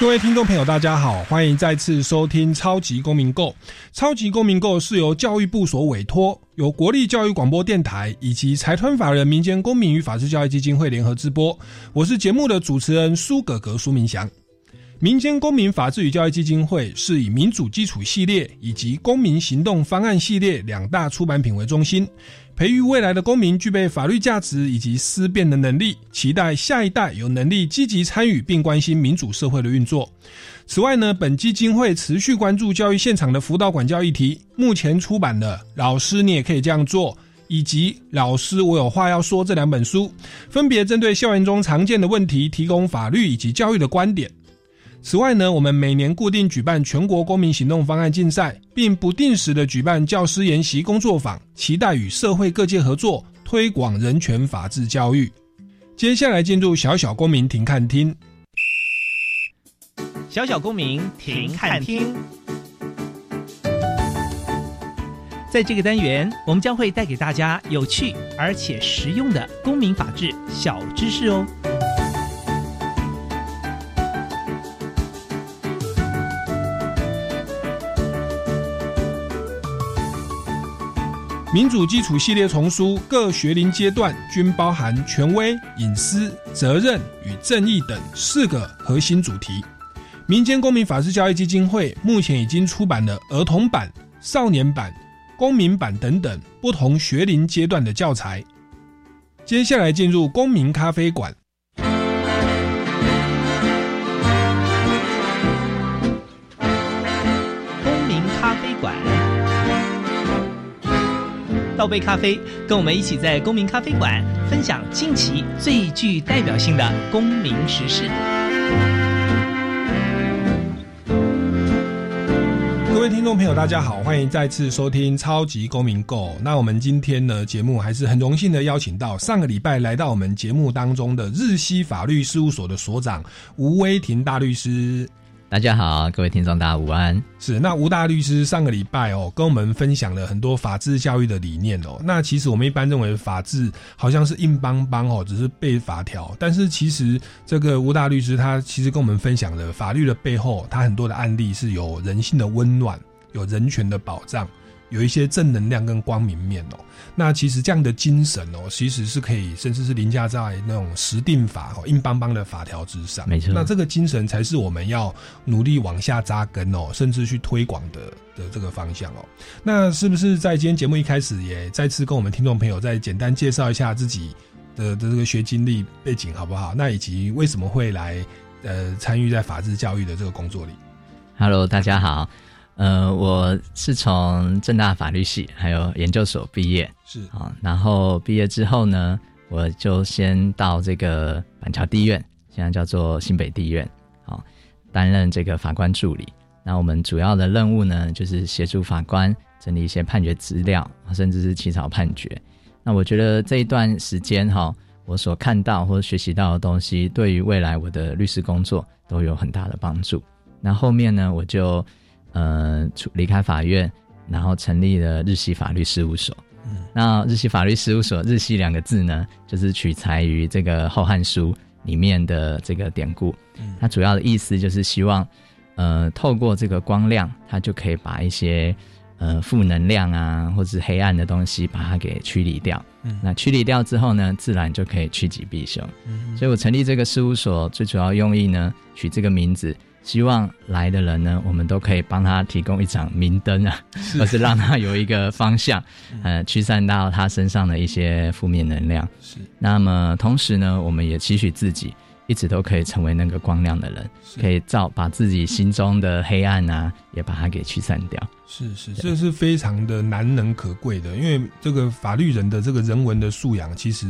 各位听众朋友，大家好，欢迎再次收听《超级公民购》。《超级公民购》是由教育部所委托，由国立教育广播电台以及财团法人民间公民与法治教育基金会联合直播。我是节目的主持人苏格格苏明祥。民间公民法治与教育基金会是以民主基础系列以及公民行动方案系列两大出版品为中心。培育未来的公民具备法律价值以及思辨的能力，期待下一代有能力积极参与并关心民主社会的运作。此外呢，本基金会持续关注教育现场的辅导管教议题。目前出版的《老师你也可以这样做》以及《老师我有话要说》这两本书，分别针对校园中常见的问题，提供法律以及教育的观点。此外呢，我们每年固定举办全国公民行动方案竞赛，并不定时的举办教师研习工作坊，期待与社会各界合作，推广人权法治教育。接下来进入小小公民庭看厅，小小公民庭看厅。在这个单元，我们将会带给大家有趣而且实用的公民法治小知识哦。民主基础系列丛书各学龄阶段均包含权威、隐私、责任与正义等四个核心主题。民间公民法治教育基金会目前已经出版了儿童版、少年版、公民版等等不同学龄阶段的教材。接下来进入公民咖啡馆。倒杯咖啡，跟我们一起在公民咖啡馆分享近期最具代表性的公民时事。各位听众朋友，大家好，欢迎再次收听超级公民购。那我们今天呢，节目还是很荣幸的邀请到上个礼拜来到我们节目当中的日西法律事务所的所长吴威庭大律师。大家好，各位听众，大家午安。是那吴大律师上个礼拜哦，跟我们分享了很多法治教育的理念哦。那其实我们一般认为法治好像是硬邦邦哦，只是背法条。但是其实这个吴大律师他其实跟我们分享了法律的背后，他很多的案例是有人性的温暖，有人权的保障。有一些正能量跟光明面哦，那其实这样的精神哦，其实是可以，甚至是凌驾在那种实定法哦、硬邦邦的法条之上。没错，那这个精神才是我们要努力往下扎根哦，甚至去推广的的这个方向哦。那是不是在今天节目一开始也再次跟我们听众朋友再简单介绍一下自己的的这个学经历背景好不好？那以及为什么会来呃参与在法治教育的这个工作里？Hello，大家好。呃，我是从正大法律系还有研究所毕业，是啊，然后毕业之后呢，我就先到这个板桥地院，现在叫做新北地院，好，担任这个法官助理。那我们主要的任务呢，就是协助法官整理一些判决资料，甚至是起草判决。那我觉得这一段时间哈，我所看到或者学习到的东西，对于未来我的律师工作都有很大的帮助。那后面呢，我就。呃，出离开法院，然后成立了日系法律事务所。嗯，那日系法律事务所“日系”两个字呢，就是取材于这个《后汉书》里面的这个典故。嗯，它主要的意思就是希望，呃，透过这个光亮，它就可以把一些呃负能量啊，或者是黑暗的东西，把它给驱离掉。嗯，那驱离掉之后呢，自然就可以趋吉避凶。嗯，所以我成立这个事务所最主要用意呢，取这个名字。希望来的人呢，我们都可以帮他提供一盏明灯啊，而是让他有一个方向，呃，驱散到他身上的一些负面能量。是。那么同时呢，我们也期许自己一直都可以成为那个光亮的人，可以照把自己心中的黑暗啊，也把它给驱散掉。是是，这是非常的难能可贵的，因为这个法律人的这个人文的素养，其实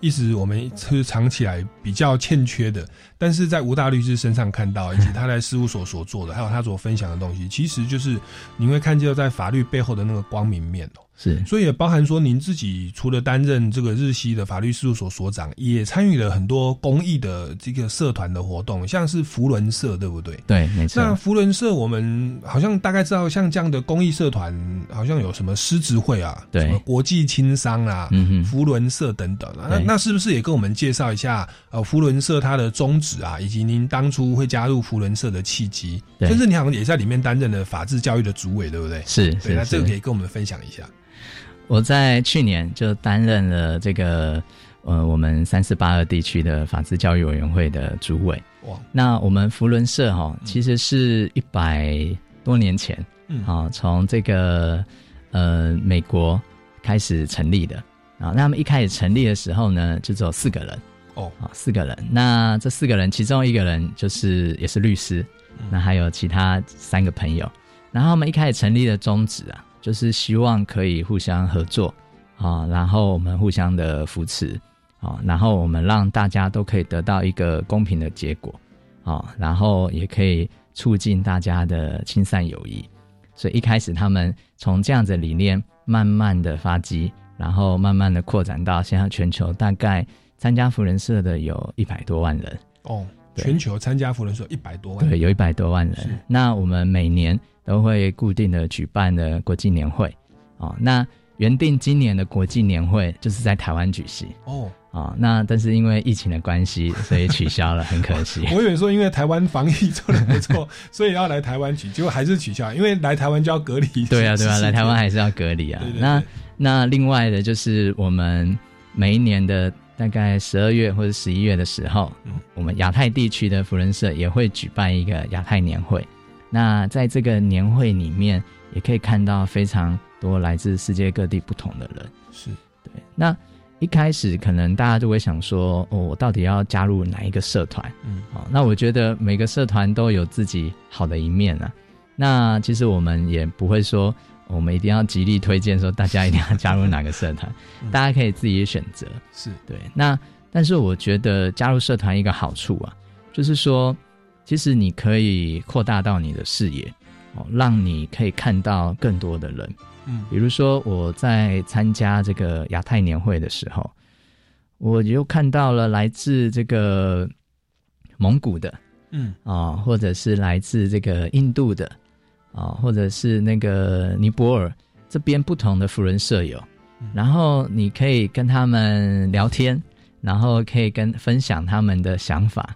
一直我们是藏起来比较欠缺的。但是在吴大律师身上看到，以及他在事务所所做的，还有他所分享的东西，其实就是你会看见在法律背后的那个光明面哦。是，所以也包含说，您自己除了担任这个日西的法律事务所所长，也参与了很多公益的这个社团的活动，像是福伦社，对不对？对，没错。那福伦社，我们好像大概知道，像这样的公益社团，好像有什么狮子会啊，对，国际青商啊，嗯哼，福伦社等等。啊那那是不是也跟我们介绍一下，呃，福伦社它的宗旨啊，以及您当初会加入福伦社的契机？甚至你好像也在里面担任了法治教育的主委，对不对？是，对。那这个可以跟我们分享一下。我在去年就担任了这个呃，我们三四八二地区的法治教育委员会的主委。哇，那我们福伦社哈，其实是一百多年前，嗯，啊，从这个呃美国开始成立的啊。那么一开始成立的时候呢，就只有四个人哦，啊，四个人。那这四个人其中一个人就是也是律师，那还有其他三个朋友。然后我们一开始成立的宗旨啊。就是希望可以互相合作，啊，然后我们互相的扶持，啊，然后我们让大家都可以得到一个公平的结果，啊，然后也可以促进大家的亲善友谊。所以一开始他们从这样子理念慢慢的发迹，然后慢慢的扩展到现在全球大概参加福人社的有一百多万人。哦，全球参加福人社一百多万，对，有一百多万人。那我们每年。都会固定的举办的国际年会，哦，那原定今年的国际年会就是在台湾举行，哦，啊，那但是因为疫情的关系，所以取消了，很可惜。我以为说因为台湾防疫做的不错，所以要来台湾取，结果还是取消，因为来台湾就要隔离。对啊，对啊，来台湾还是要隔离啊。那那另外的就是我们每一年的大概十二月或者十一月的时候，我们亚太地区的福人社也会举办一个亚太年会。那在这个年会里面，也可以看到非常多来自世界各地不同的人。是对。那一开始可能大家就会想说，哦，我到底要加入哪一个社团？嗯，好。那我觉得每个社团都有自己好的一面啊。那其实我们也不会说，我们一定要极力推荐说大家一定要加入哪个社团，大家可以自己选择。是对。那但是我觉得加入社团一个好处啊，就是说。其实你可以扩大到你的视野，哦，让你可以看到更多的人。嗯，比如说我在参加这个亚太年会的时候，我又看到了来自这个蒙古的，嗯。啊，或者是来自这个印度的，啊，或者是那个尼泊尔这边不同的福人舍友，然后你可以跟他们聊天，然后可以跟分享他们的想法。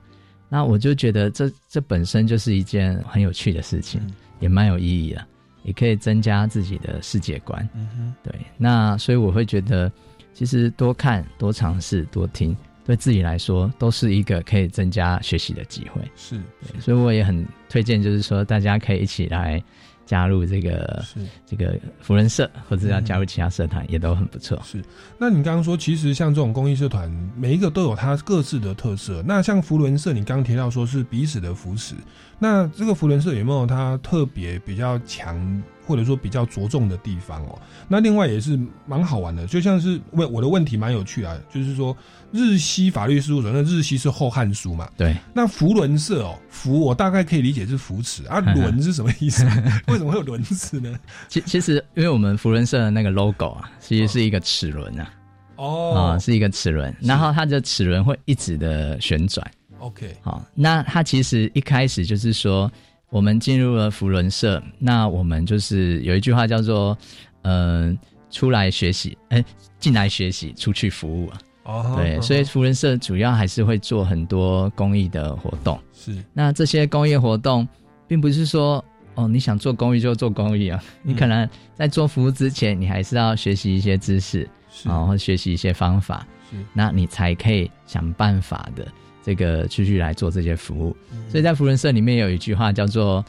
那我就觉得这这本身就是一件很有趣的事情，也蛮有意义的，也可以增加自己的世界观。嗯哼，对。那所以我会觉得，其实多看、多尝试、多听，对自己来说都是一个可以增加学习的机会。是，所以我也很推荐，就是说大家可以一起来。加入这个是这个福人社，或者要加入其他社团，也都很不错。是，那你刚刚说，其实像这种公益社团，每一个都有它各自的特色。那像福伦社，你刚刚提到说是彼此的扶持，那这个福伦社有没有它特别比较强？或者说比较着重的地方哦，那另外也是蛮好玩的，就像是问我的问题蛮有趣啊，就是说日西法律事务所，那日西是后汉书嘛？对。那福伦社哦，福我大概可以理解是扶持啊，轮是什么意思？为什么会有轮子呢？其其实因为我们福伦社的那个 logo 啊，其实是一个齿轮啊，哦，啊是一个齿轮，然后它的齿轮会一直的旋转。OK，好，那它其实一开始就是说。我们进入了福伦社，那我们就是有一句话叫做“嗯，出来学习，哎，进来学习，出去服务”啊。哦，对，所以福伦社主要还是会做很多公益的活动。是，那这些公益活动，并不是说哦，你想做公益就做公益啊。你可能在做服务之前，你还是要学习一些知识，然后学习一些方法，是，那你才可以想办法的。这个继续来做这些服务，所以在福人社里面有一句话叫做，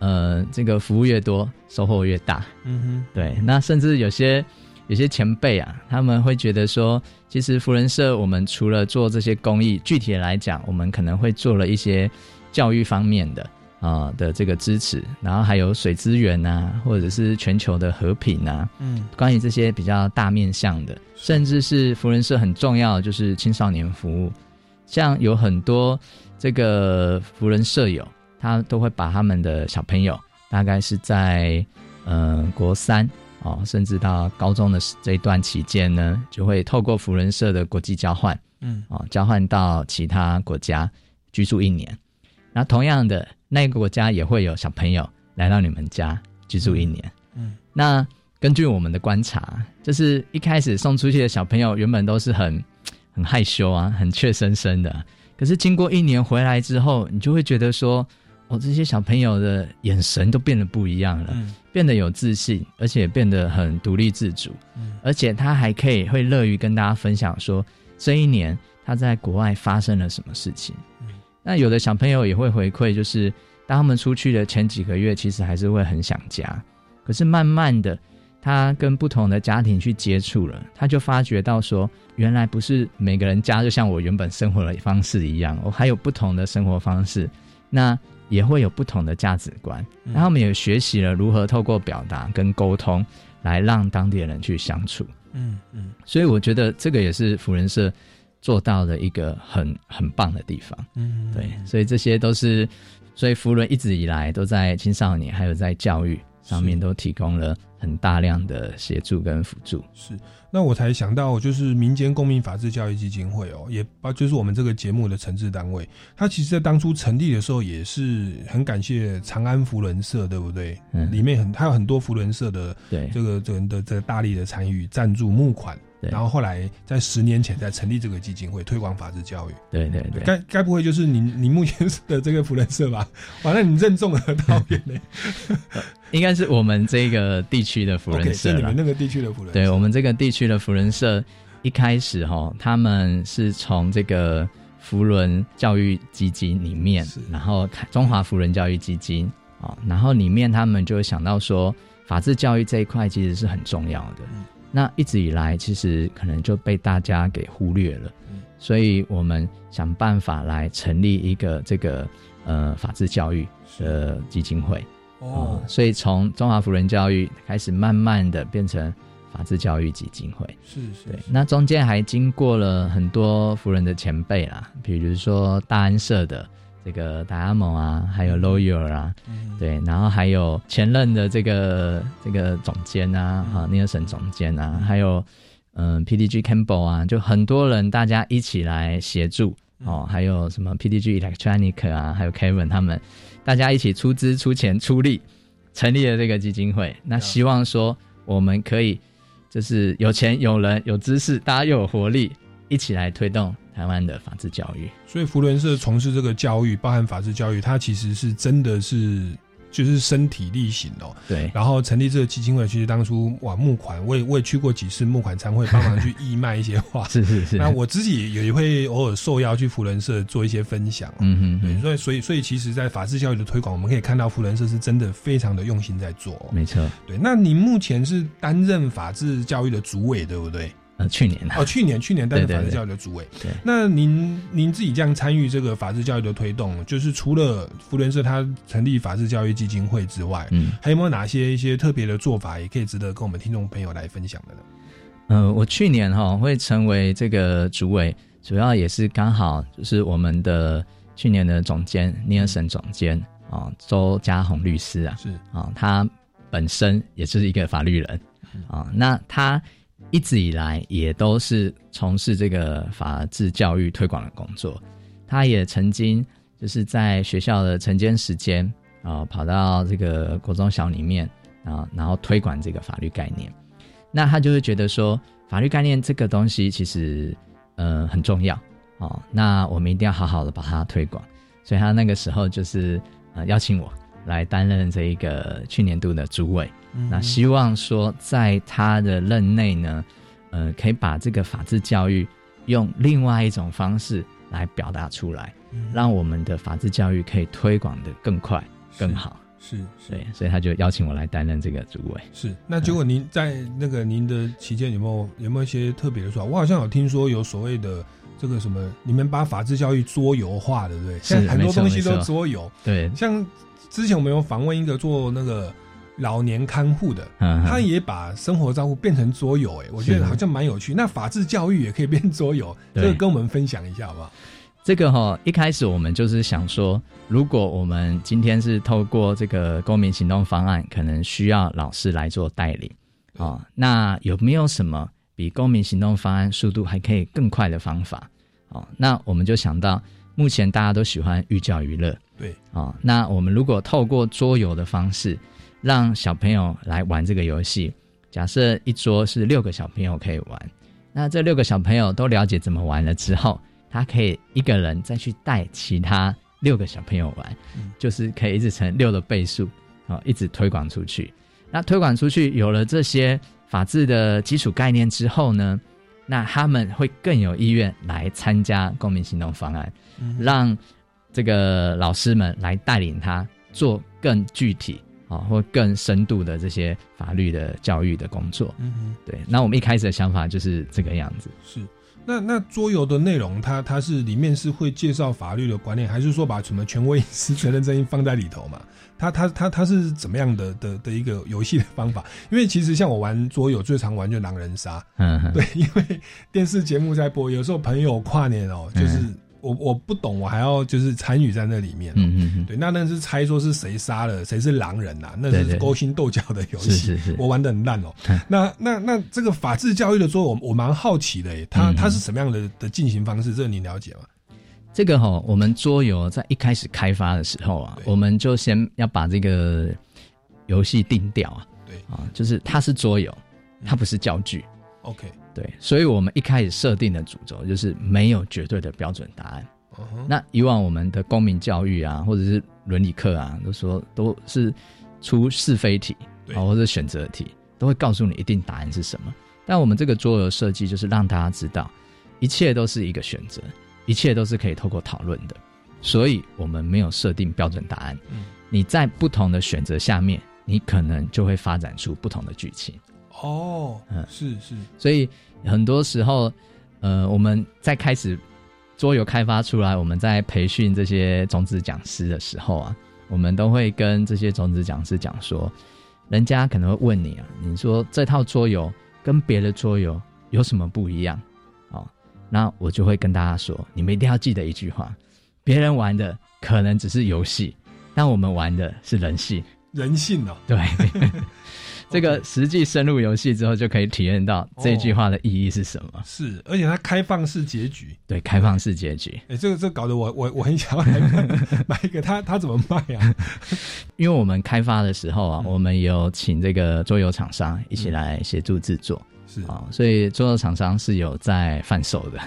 呃，这个服务越多，收获越大。嗯哼，对。那甚至有些有些前辈啊，他们会觉得说，其实福人社我们除了做这些公益，具体的来讲，我们可能会做了一些教育方面的啊的这个支持，然后还有水资源啊，或者是全球的和平啊，嗯，关于这些比较大面向的，甚至是福人社很重要的就是青少年服务，像有很多这个福人舍友，他都会把他们的小朋友，大概是在呃国三哦，甚至到高中的这一段期间呢，就会透过福人社的国际交换，嗯，哦，交换到其他国家居住一年。那同样的，那个国家也会有小朋友来到你们家居住一年。嗯，那根据我们的观察，就是一开始送出去的小朋友原本都是很很害羞啊，很怯生生的。可是经过一年回来之后，你就会觉得说，哦，这些小朋友的眼神都变得不一样了，嗯变得有自信，而且变得很独立自主，而且他还可以会乐于跟大家分享说，这一年他在国外发生了什么事情。那有的小朋友也会回馈，就是当他们出去的前几个月，其实还是会很想家，可是慢慢的，他跟不同的家庭去接触了，他就发觉到说，原来不是每个人家就像我原本生活的方式一样，我还有不同的生活方式，那也会有不同的价值观。然后我们也学习了如何透过表达跟沟通，来让当地人去相处。嗯嗯所以我觉得这个也是福人社做到的一个很很棒的地方。嗯，对，所以这些都是，所以福伦一直以来都在青少年还有在教育上面都提供了很大量的协助跟辅助。是。那我才想到，就是民间公民法治教育基金会哦，也包就是我们这个节目的承制单位。它其实，在当初成立的时候，也是很感谢长安福伦社，对不对？嗯里面很它有很多福伦社的对这个这个的这个大力的参与、赞助、募款，对然后后来在十年前才成立这个基金会，推广法治教育。对对对，该该不会就是你你目前的这个福人社吧？完了，你任重而道远呢 应该是我们这个地区的福人社啦是你们。那个地区的福人社。对我们这个地区的福人社，一开始哈，他们是从这个福伦教育基金里面是，然后中华福伦教育基金啊，然后里面他们就想到说，法治教育这一块其实是很重要的。嗯那一直以来，其实可能就被大家给忽略了，嗯。所以我们想办法来成立一个这个呃法治教育的基金会。哦。哦，，所以从中华福人教育开始，慢慢的变成法治教育基金会。是是对，那中间还经过了很多福人的前辈啦，比如说大安社的这个达阿蒙啊，还有 Lawyer 啊，嗯。对，然后还有前任的这个这个总监啊，哈、尼尔森总监啊，还有嗯 PDG Campbell 啊，就很多人大家一起来协助哦，还有什么 PDG Electronic 啊，还有 Kevin 他们，大家一起出资出钱出力成立了这个基金会。那希望说我们可以就是有钱有人有知识，大家又有活力，一起来推动台湾的法治教育。所以福伦社从事这个教育，包含法治教育，它其实是真的是就是身体力行哦。对，然后成立这个基金会，其实当初哇募款，我也我也去过几次募款参会，帮忙去义卖一些画。是是是，那我自己也会偶尔受邀去福伦社做一些分享、嗯哼哼，所以所以所以其实，在法治教育的推广，我们可以看到福伦社是真的非常的用心在做、哦。没错。对，那你目前是担任法治教育的主委，对不对？呃，去年啊。哦，去年去年担任法治教育的主委。对。那您您自己这样参与这个法治教育的推动，就是除了福伦社他成立法治教育基金会之外，嗯，还有没有哪些一些特别的做法，也可以值得跟我们听众朋友来分享的呢？呃，我去年哈、会成为这个主委，主要也是刚好就是我们的去年的总监尼尔森总监啊、周家宏律师啊是。啊、他本身也是一个法律人啊、那他一直以来也都是从事这个法治教育推广的工作，他也曾经就是在学校的晨间时间啊、跑到这个国中小里面啊、然后推广这个法律概念。那他就会觉得说，法律概念这个东西其实呃很重要哦，那我们一定要好好的把它推广。所以他那个时候就是呃邀请我来担任这一个去年度的主委，那希望说在他的任内呢，呃，可以把这个法治教育用另外一种方式来表达出来，让我们的法治教育可以推广的更快更好。是是对，所以他就邀请我来担任这个主委。是。那结果您在那个您的期间有没有有没有一些特别的说法？我好像有听说有所谓的这个什么，你们把法治教育桌游化，对不对？现在很多东西都桌游，对，像之前我们有访问一个做那个老年看护的，嗯，他也把生活照顾变成桌游，哎，我觉得好像蛮有趣。那法治教育也可以变桌游，这个跟我们分享一下好不好？这个哈、一开始我们就是想说，如果我们今天是透过这个公民行动方案，可能需要老师来做带领啊、那有没有什么比公民行动方案速度还可以更快的方法？哦，那我们就想到，目前大家都喜欢寓教于乐，对，啊、那我们如果透过桌游的方式，让小朋友来玩这个游戏，假设一桌是六个小朋友可以玩，那这六个小朋友都了解怎么玩了之后，他可以一个人再去带其他六个小朋友玩，嗯。就是可以一直乘六的倍数，啊、一直推广出去。那推广出去，有了这些法治的基础概念之后呢，那他们会更有意愿来参加公民行动方案，嗯让这个老师们来带领他做更具体啊、或更深度的这些法律的教育的工作。嗯哼。对，那我们一开始的想法就是这个样子。是，那那桌游的内容，它它是里面是会介绍法律的观念，还是说把什么权威隐私、责任正义放在里头嘛？它它它它是怎么样的的的一个游戏的方法？因为其实像我玩桌游，最常玩就狼人杀，嗯，哼对，因为电视节目在播，有时候朋友跨年哦，就是我我不懂，我还要就是参与在那里面、哦。嗯嗯嗯，对，那那是猜说是谁杀了，谁是狼人呐、那是勾心斗角的游戏。是是是我玩的很烂哦嗯。那那那这个法治教育的桌游，我我蛮好奇的诶，它嗯它是什么样的的进行方式？这个你了解吗？这个哈、我们桌游在一开始开发的时候啊，我们就先要把这个游戏定掉啊，对啊，就是它是桌游，它不是教具。，OK，对，所以我们一开始设定的主轴就是没有绝对的标准答案。那以往我们的公民教育啊，或者是伦理课啊，都说都是出是非题对啊，或者选择题，都会告诉你一定答案是什么。但我们这个桌游设计就是让大家知道，一切都是一个选择，一切都是可以透过讨论的。所以我们没有设定标准答案。嗯你在不同的选择下面，你可能就会发展出不同的剧情。哦，嗯是是，所以很多时候，呃，我们在开始桌游开发出来，我们在培训这些种子讲师的时候啊，我们都会跟这些种子讲师讲说，人家可能会问你啊，你说这套桌游跟别的桌游有什么不一样？哦，那我就会跟大家说，你们一定要记得一句话：别人玩的可能只是游戏，但我们玩的是人性。人性哦，对，这个实际深入游戏之后，就可以体验到这句话的意义是什么。是，而且它开放式结局。对，开放式结局。哎、这个这搞得我我我很想要来买买一个，它它怎么卖啊？因为我们开发的时候啊，嗯我们有请这个桌游厂商一起来协助制作是啊、所以桌游厂商是有在贩售的，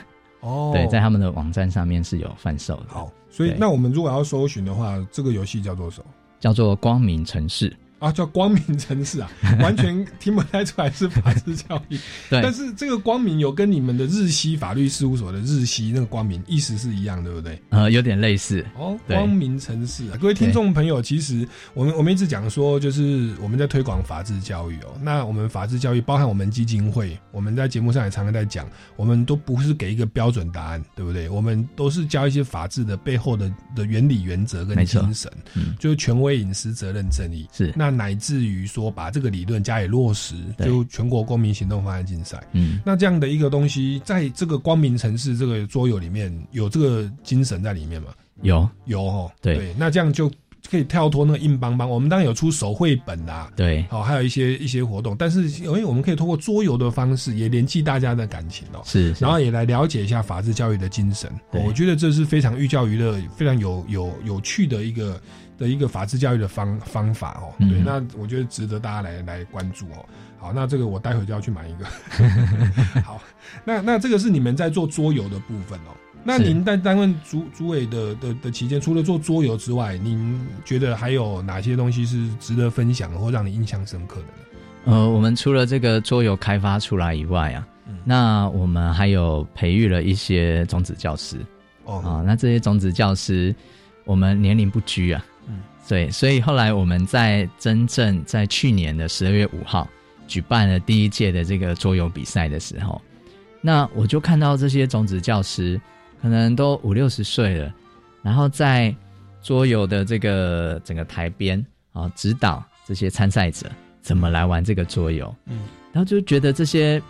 哦，对，在他们的网站上面是有贩售的，好，所以那我们如果要搜寻的话，这个游戏叫做什么？叫做光明城市。啊，叫光明城市啊，完全听不太出来是法治教育。对，但是这个光明有跟你们的日西法律事务所的日西那个光明意思是一样，对不对？呃，有点类似，哦，光明城市啊，各位听众朋友，其实我们我们一直讲说，就是我们在推广法治教育哦。那我们法治教育包含我们基金会，我们在节目上也常常在讲，我们都不是给一个标准答案，对不对？我们都是教一些法治的背后的的原理、原则跟精神，嗯，就是权威、隐私、责任、正义。是，那乃至于说把这个理论加以落实，就全国公民行动方案竞赛。嗯，那这样的一个东西，在这个光明城市这个桌游里面有这个精神在里面吗？有，有哦，对。那这样就可以跳脱那个硬邦邦。我们当然有出手绘本啦、对，好、还有一些一些活动，但是因为我们可以通过桌游的方式，也联系大家的感情哦。是，是。然后也来了解一下法治教育的精神，哦我觉得这是非常寓教于乐、非常有有有趣的一个的一个法治教育的方方法哦。嗯对，那我觉得值得大家来来关注哦。好，那这个我待会就要去买一个。好，那那这个是你们在做桌游的部分哦。那您在担任主主委的的的期间，除了做桌游之外，您觉得还有哪些东西是值得分享或让你印象深刻的呢？呃，我们除了这个桌游开发出来以外啊，嗯那我们还有培育了一些种子教师哦，啊，那这些种子教师，我们年龄不拘啊，嗯，对，所以后来我们在真正在去年的十二月五号举办了第一届的这个桌游比赛的时候，那我就看到这些种子教师，可能都五六十岁了，然后在桌游的这个整个台边啊，指导这些参赛者怎么来玩这个桌游。嗯，然后就觉得这些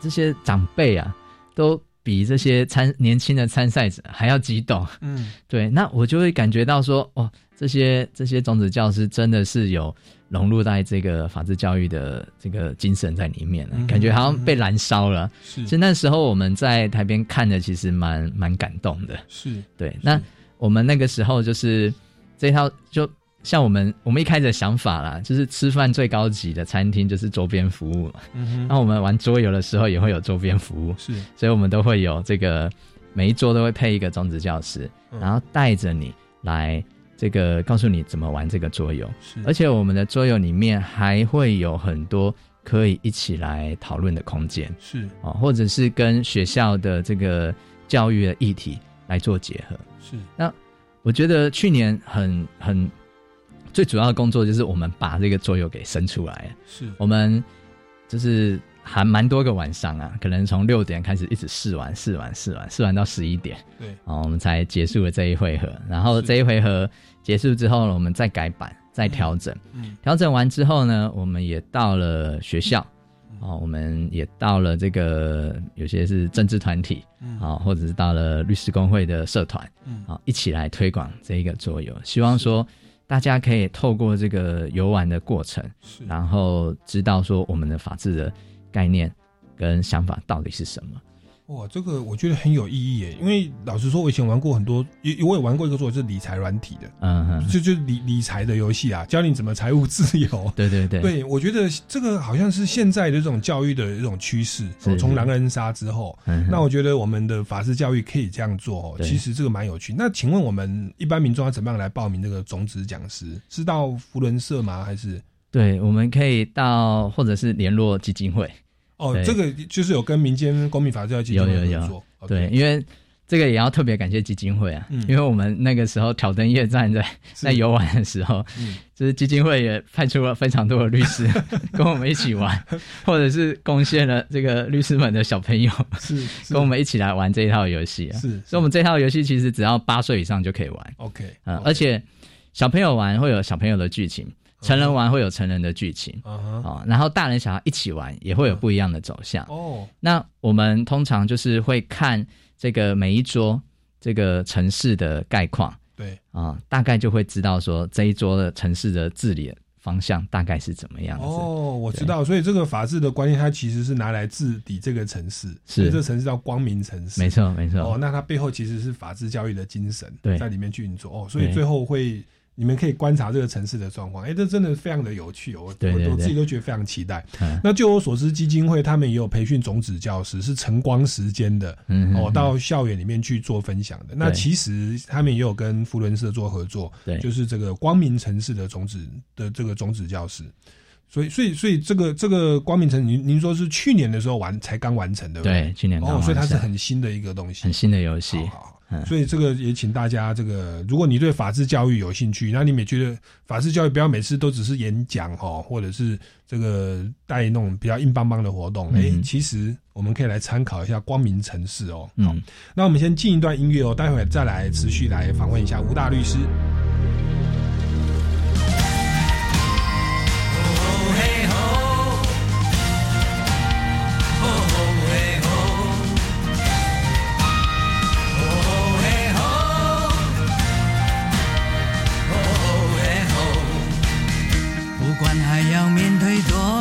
这些长辈啊，都比这些参年轻的参赛者还要激动。嗯，对，那我就会感觉到说，哦，这些这些种子教师真的是有融入在这个法治教育的这个精神在里面了，嗯感觉好像被燃烧了。是其实那时候我们在台边看的，其实蛮蛮感动的。是，对，那我们那个时候就是这套，就像我们我们一开始的想法啦，就是吃饭最高级的餐厅就是周边服务嘛。嗯哼，那我们玩桌游的时候也会有周边服务，是，所以我们都会有这个每一桌都会配一个种子教师，嗯然后带着你来这个告诉你怎么玩这个桌游，是，而且我们的桌游里面还会有很多可以一起来讨论的空间。是。哦，或者是跟学校的这个教育的议题来做结合。是，那我觉得去年很很最主要的工作就是我们把这个桌游给生出来。是，我们就是还蛮多个晚上啊，可能从六点开始一直试玩、试玩、试玩，试玩到十一点，对，哦，我们才结束了这一回合。然后是。这一回合结束之后呢，我们再改版、再调整。嗯，调整完之后呢，我们也到了学校，嗯。哦，我们也到了这个有些是政治团体，嗯。啊、或者是到了律师工会的社团，嗯。啊、一起来推广这一个桌游，希望说大家可以透过这个游玩的过程，然后知道说我们的法治的概念跟想法到底是什么。哇，这个我觉得很有意义耶，因为老实说，我以前玩过很多，也我也玩过一个做是理财软体的，嗯哼，就就是理理财的游戏啊，教你怎么财务自由。对对对，对，我觉得这个好像是现在的这种教育的一种趋势。从狼人杀之后，嗯那我觉得我们的法治教育可以这样做哦。其实这个蛮有趣。那请问我们一般民众要怎么样来报名这个种子讲师？是到福伦社吗？还是对，我们可以到或者是联络基金会，哦，这个就是有跟民间公民法治教育基金会有有有。对，因为这个也要特别感谢基金会啊，嗯。因为我们那个时候挑灯夜战在 在游玩的时候，嗯。就是基金会也派出了非常多的律师 跟我们一起玩，或者是贡献了这个律师们的小朋友是 是。跟我们一起来玩这一套游戏啊。是，所以，我们这套游戏其实只要八岁以上就可以玩，OK，嗯而且小朋友玩会有小朋友的剧情，成人玩会有成人的剧情。啊然后大人小孩一起玩也会有不一样的走向。哦那我们通常就是会看这个每一桌这个城市的概况对啊、大概就会知道说这一桌的城市的治理方向大概是怎么样子。哦，我知道，所以这个法治的观念，它其实是拿来治理这个城市，所以这个城市叫光明城市，没错，没错。哦，那它背后其实是法治教育的精神对在里面去运作哦，所以最后会你们可以观察这个城市的状况，哎，这真的非常的有趣哦，我我我自己都觉得非常期待。嗯那据我所知，基金会他们也有培训种子教师，是晨光时间的。哦，嗯嗯到校园里面去做分享的。那其实他们也有跟福伦社做合作，对就是这个光明城市的种子的这个种子教师。所以，所以，所以这个这个光明城，您您说是去年的时候完才刚完成，对不对？对，去年刚哦，所以它是很新的一个东西，很新的游戏所以这个也请大家，这个如果你对法治教育有兴趣，那你们也觉得法治教育不要每次都只是演讲哦，或者是这个带那种比较硬邦邦的活动，哎、嗯其实我们可以来参考一下光明城市哦。好嗯，那我们先进一段音乐哦，待会儿再来持续来访问一下吴大律师。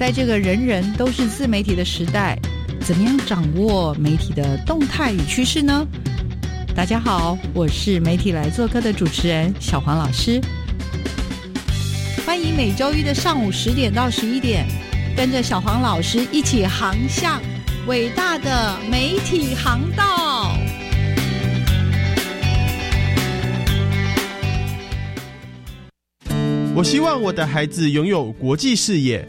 在这个人人都是自媒体的时代，怎么样掌握媒体的动态与趋势呢？大家好，我是媒体来做客的主持人小黄老师，欢迎每周一的上午十点到十一点，跟着小黄老师一起航向伟大的媒体航道。我希望我的孩子拥有国际视野，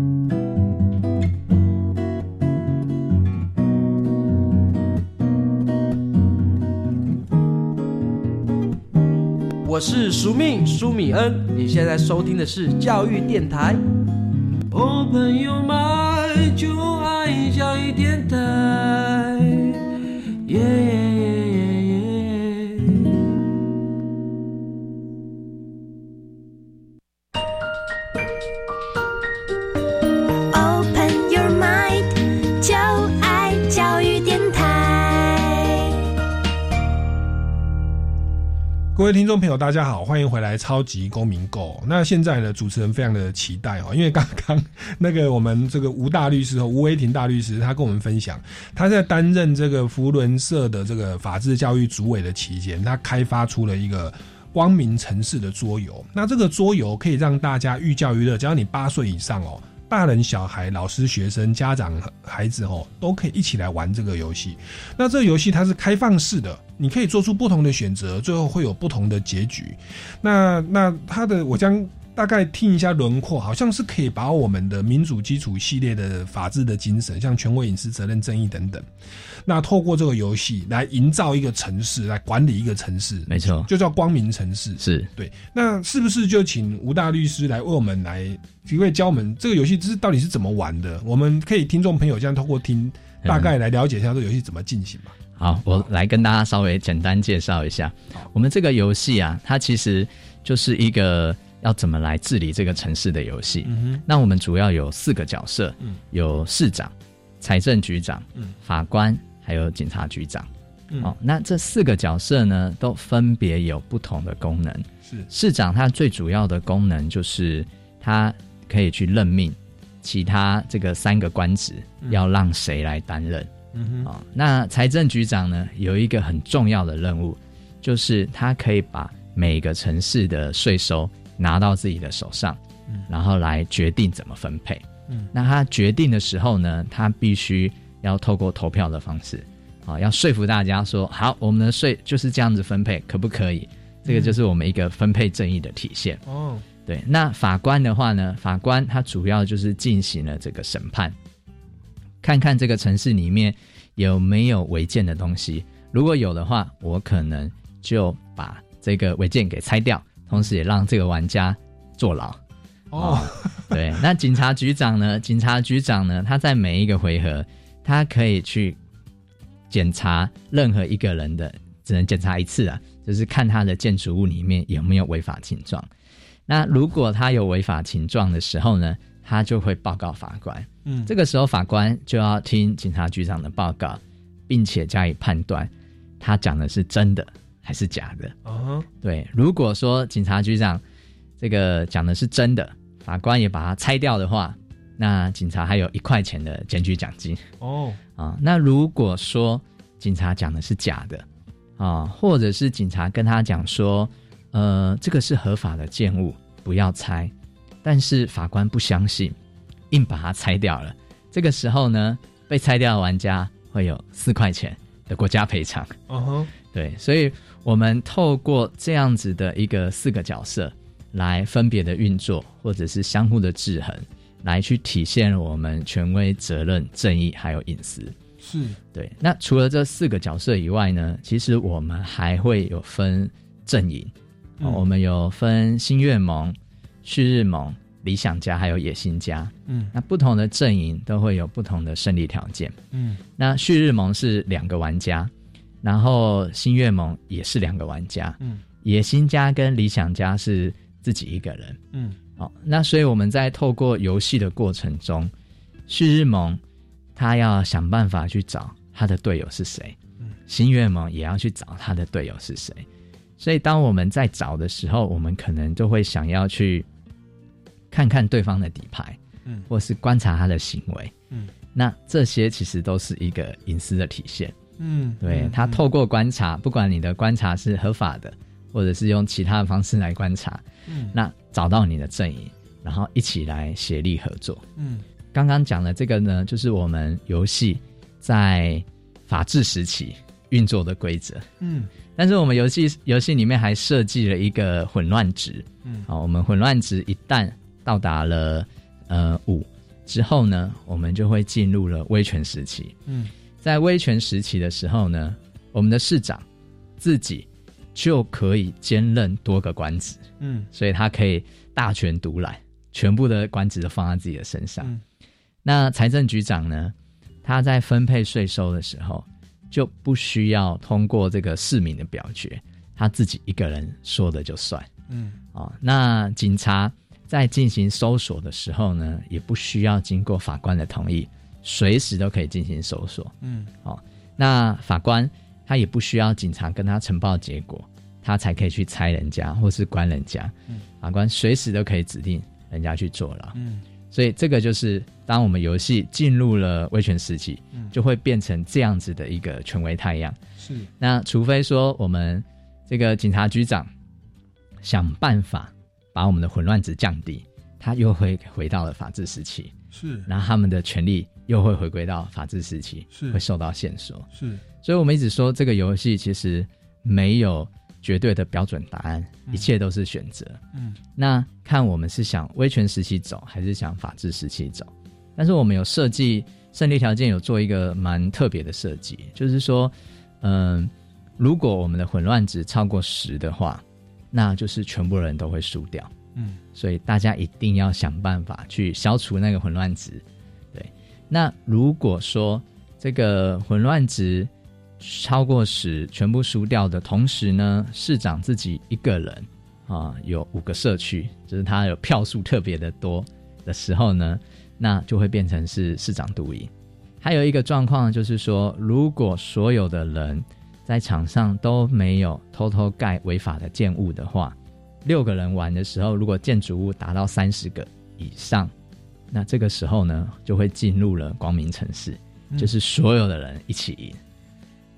我是苏命苏米恩，你现在收听的是教育电台。Open your mind，就爱教育电台。耶各位听众朋友，大家好，欢迎回来《超级公民购》。那现在呢，主持人非常的期待哦，因为刚刚那个我们这个吴大律师和吴威霆大律师，他跟我们分享，他在担任这个福伦社的这个法治教育主委的期间，他开发出了一个光明城市的桌游。那这个桌游可以让大家寓教于乐，只要你八岁以上哦。大人、小孩、老师、学生、家长、孩子哦，都可以一起来玩这个游戏。那这个游戏它是开放式的，你可以做出不同的选择，最后会有不同的结局。那那它的我将大概听一下轮廓，好像是可以把我们的民主基础系列的法治的精神，像权威、隐私、责任、正义等等，那透过这个游戏来营造一个城市，来管理一个城市，没错，就叫光明城市。是对。那是不是就请吴大律师来为我们来，因为教我们这个游戏是到底是怎么玩的？我们可以听众朋友这样透过听，大概来了解一下这个游戏怎么进行嘛？好，我来跟大家稍微简单介绍一下，我们这个游戏啊，它其实就是一个要怎么来治理这个城市的游戏。嗯那我们主要有四个角色，嗯有市长、财政局长、嗯法官，还有警察局长。嗯哦，那这四个角色呢，都分别有不同的功能。是市长他最主要的功能就是他可以去任命其他这个三个官职嗯要让谁来担任。嗯哼啊、那财政局长呢有一个很重要的任务，就是他可以把每个城市的税收拿到自己的手上，嗯然后来决定怎么分配。嗯那他决定的时候呢，他必须要透过投票的方式，啊，要说服大家说，好，我们的税就是这样子分配，可不可以？这个就是我们一个分配正义的体现。哦，对，那法官的话呢，法官他主要就是进行了这个审判，看看这个城市里面有没有违建的东西，如果有的话，我可能就把这个违建给拆掉，同时也让这个玩家坐牢。哦，对，那警察局长呢？警察局长呢？他在每一个回合，他可以去检查任何一个人的，只能检查一次啊，就是看他的建筑物里面有没有违法情状。那如果他有违法情状的时候呢，他就会报告法官。嗯这个时候法官就要听警察局长的报告，并且加以判断，他讲的是真的还是假的。啊哈，对，如果说警察局长这个讲的是真的，法官也把它拆掉的话，那警察还有一块钱的检举奖金哦啊。那如果说警察讲的是假的啊，或者是警察跟他讲说，呃，这个是合法的建物，不要拆，但是法官不相信，硬把它拆掉了。这个时候呢，被拆掉的玩家会有四块钱的国家赔偿。嗯哼，对，所以我们透过这样子的一个四个角色来分别的运作，或者是相互的制衡，来去体现我们权威、责任、正义还有隐私。是对。那除了这四个角色以外呢，其实我们还会有分阵营，嗯哦我们有分新月盟、旭日盟、理想家还有野心家。嗯那不同的阵营都会有不同的胜利条件。嗯那旭日盟是两个玩家，然后新月盟也是两个玩家，嗯野心家跟理想家是自己一个人。嗯好、那所以我们在透过游戏的过程中，旭日盟他要想办法去找他的队友是谁，嗯新月盟也要去找他的队友是谁。所以当我们在找的时候，我们可能就会想要去看看对方的底牌，嗯或是观察他的行为。嗯那这些其实都是一个隐私的体现。嗯，对他透过观察，不管你的观察是合法的，或者是用其他的方式来观察，嗯那找到你的阵营，然后一起来协力合作。嗯刚刚讲的这个呢，就是我们游戏在法治时期运作的规则。嗯但是我们游戏游戏里面还设计了一个混乱值，嗯好，我们混乱值一旦到达了呃五之后呢，我们就会进入了威权时期。嗯在威权时期的时候呢，我们的市长自己就可以兼任多个官职，嗯所以他可以大权独揽，全部的官职都放在自己的身上。嗯那财政局长呢，他在分配税收的时候，就不需要通过这个市民的表决，他自己一个人说的就算。嗯哦、那警察在进行搜索的时候呢，也不需要经过法官的同意，随时都可以进行搜索。嗯好、那法官他也不需要警察跟他呈报结果，他才可以去拆人家或是关人家。嗯法官随时都可以指定人家去坐牢。嗯所以这个就是当我们游戏进入了威权时期，嗯就会变成这样子的一个权威太阳。是那除非说我们这个警察局长想办法把我们的混乱值降低，他又会回到了法治时期，是然后他们的权利又会回归到法治时期，是会受到限缩。是所以我们一直说这个游戏其实没有绝对的标准答案，嗯一切都是选择。嗯那看我们是想威权时期走，还是想法治时期走？但是我们有设计胜利条件，有做一个蛮特别的设计，就是说，嗯、如果我们的混乱值超过十的话，那就是全部人都会输掉。嗯所以大家一定要想办法去消除那个混乱值。那如果说这个混乱值超过十，全部输掉的同时呢，市长自己一个人啊有五个社区，就是他有票数特别的多的时候呢，那就会变成是市长独赢。还有一个状况就是说，如果所有的人在场上都没有偷偷盖违法的建物的话，六个人玩的时候，如果建筑物达到三十个以上，那这个时候呢，就会进入了光明城市，嗯就是所有的人一起赢。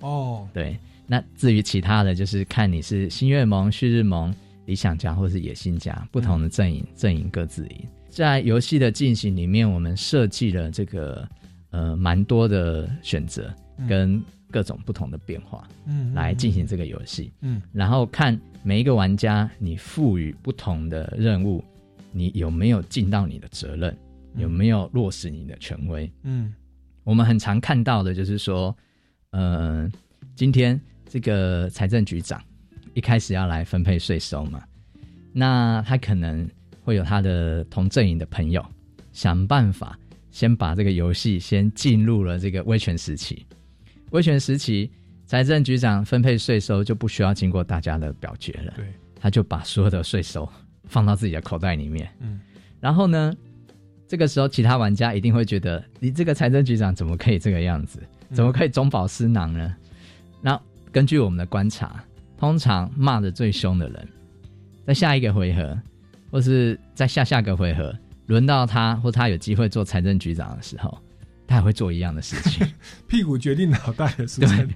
哦对，那至于其他的就是看你是新月盟、旭日盟、理想家或是野心家，不同的阵营，阵营各自赢。在游戏的进行里面，我们设计了这个呃蛮多的选择嗯跟各种不同的变化，嗯来进行这个游戏。嗯然后看每一个玩家，你赋予不同的任务，你有没有尽到你的责任，有没有落实你的权威。嗯我们很常看到的就是说，呃，今天这个财政局长一开始要来分配税收嘛，那他可能会有他的同阵营的朋友想办法先把这个游戏先进入了这个威权时期。威权时期，财政局长分配税收就不需要经过大家的表决了，对，他就把所有的税收放到自己的口袋里面。嗯然后呢，这个时候其他玩家一定会觉得，你这个财政局长怎么可以这个样子？怎么可以中饱私囊呢？那根据我们的观察，通常骂的最凶的人，在下一个回合，或是在下下个回合，轮到他或他有机会做财政局长的时候，他也会做一样的事情。屁股决定脑袋的事情。